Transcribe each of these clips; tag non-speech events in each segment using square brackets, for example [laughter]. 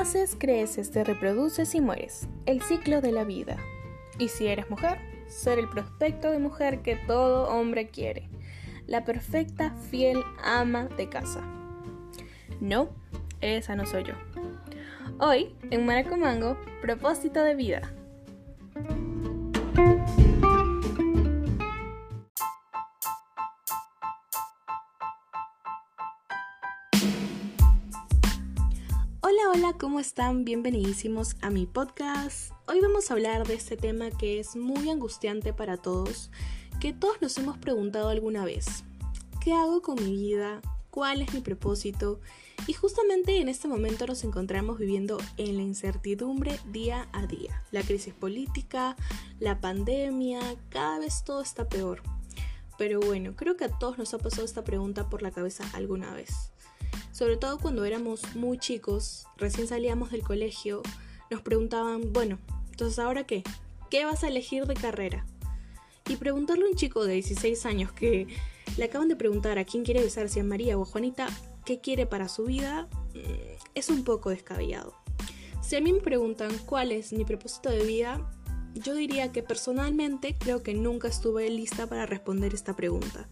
Naces, creces, te reproduces y mueres. El ciclo de la vida. Y si eres mujer, ser el prospecto de mujer que todo hombre quiere. La perfecta, fiel ama de casa. No, esa no soy yo. Hoy, en Maracomango, propósito de vida. Hola, ¿cómo están? Bienvenidísimos a mi podcast. Hoy vamos a hablar de este tema que es muy angustiante para todos, que todos nos hemos preguntado alguna vez. ¿Qué hago con mi vida? ¿Cuál es mi propósito? Y justamente en este momento nos encontramos viviendo en la incertidumbre día a día. La crisis política, la pandemia, cada vez todo está peor. Pero bueno, creo que a todos nos ha pasado esta pregunta por la cabeza alguna vez sobre todo cuando éramos muy chicos, recién salíamos del colegio, nos preguntaban, bueno, entonces ahora qué? ¿Qué vas a elegir de carrera? Y preguntarle a un chico de 16 años que le acaban de preguntar a quién quiere besar, a María o Juanita, qué quiere para su vida, mm, es un poco descabellado. Si a mí me preguntan cuál es mi propósito de vida, yo diría que personalmente creo que nunca estuve lista para responder esta pregunta.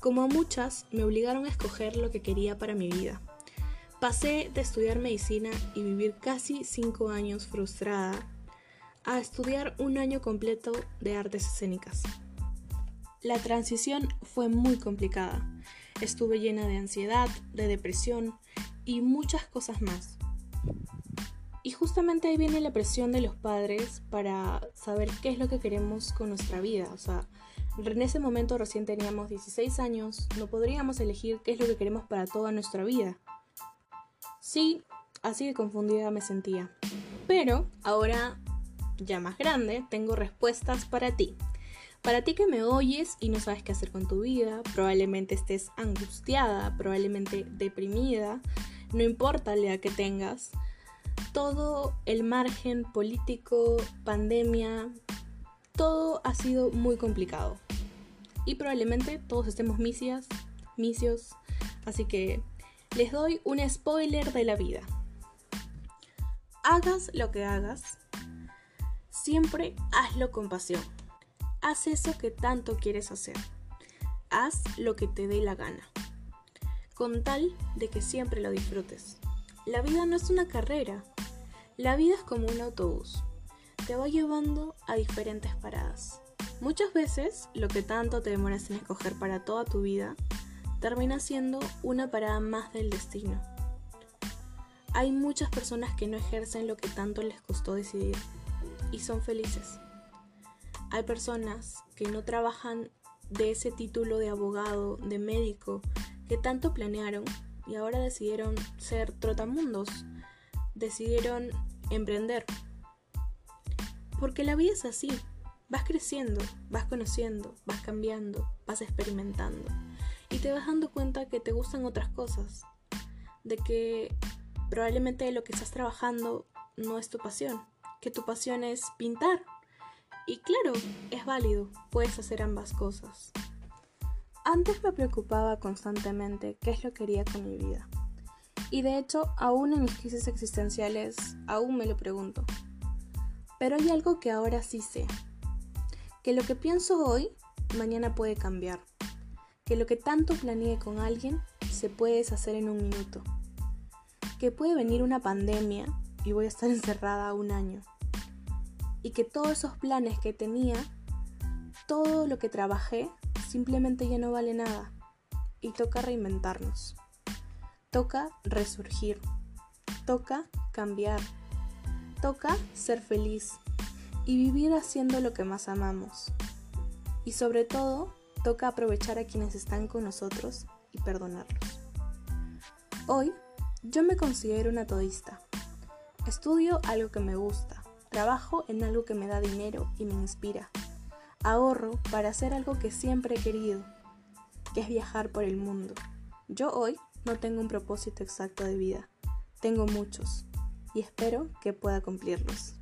Como a muchas, me obligaron a escoger lo que quería para mi vida. Pasé de estudiar medicina y vivir casi cinco años frustrada a estudiar un año completo de artes escénicas. La transición fue muy complicada. Estuve llena de ansiedad, de depresión y muchas cosas más. Y justamente ahí viene la presión de los padres para saber qué es lo que queremos con nuestra vida. O sea, en ese momento recién teníamos 16 años, no podríamos elegir qué es lo que queremos para toda nuestra vida. Sí, así de confundida me sentía. Pero ahora, ya más grande, tengo respuestas para ti. Para ti que me oyes y no sabes qué hacer con tu vida, probablemente estés angustiada, probablemente deprimida, no importa la edad que tengas, todo el margen político, pandemia, todo ha sido muy complicado y probablemente todos estemos misias, misios, así que les doy un spoiler de la vida. Hagas lo que hagas, siempre hazlo con pasión. Haz eso que tanto quieres hacer. Haz lo que te dé la gana, con tal de que siempre lo disfrutes. La vida no es una carrera, la vida es como un autobús. Te va llevando a diferentes paradas. Muchas veces lo que tanto te demoras en escoger para toda tu vida termina siendo una parada más del destino. Hay muchas personas que no ejercen lo que tanto les costó decidir y son felices. Hay personas que no trabajan de ese título de abogado, de médico, que tanto planearon y ahora decidieron ser trotamundos, decidieron emprender. Porque la vida es así, vas creciendo, vas conociendo, vas cambiando, vas experimentando y te vas dando cuenta que te gustan otras cosas, de que probablemente lo que estás trabajando no es tu pasión, que tu pasión es pintar. Y claro, es válido, puedes hacer ambas cosas. Antes me preocupaba constantemente qué es lo que quería con mi vida. Y de hecho, aún en mis crisis existenciales, aún me lo pregunto. Pero hay algo que ahora sí sé, que lo que pienso hoy, mañana puede cambiar. Que lo que tanto planeé con alguien se puede deshacer en un minuto. Que puede venir una pandemia y voy a estar [laughs] encerrada un año. Y que todos esos planes que tenía, todo lo que trabajé, simplemente ya no vale nada. Y toca reinventarnos. Toca resurgir. Toca cambiar. Toca ser feliz y vivir haciendo lo que más amamos. Y sobre todo, toca aprovechar a quienes están con nosotros y perdonarlos. Hoy, yo me considero una todista. Estudio algo que me gusta, trabajo en algo que me da dinero y me inspira. Ahorro para hacer algo que siempre he querido, que es viajar por el mundo. Yo hoy no tengo un propósito exacto de vida, tengo muchos y espero que pueda cumplirlos.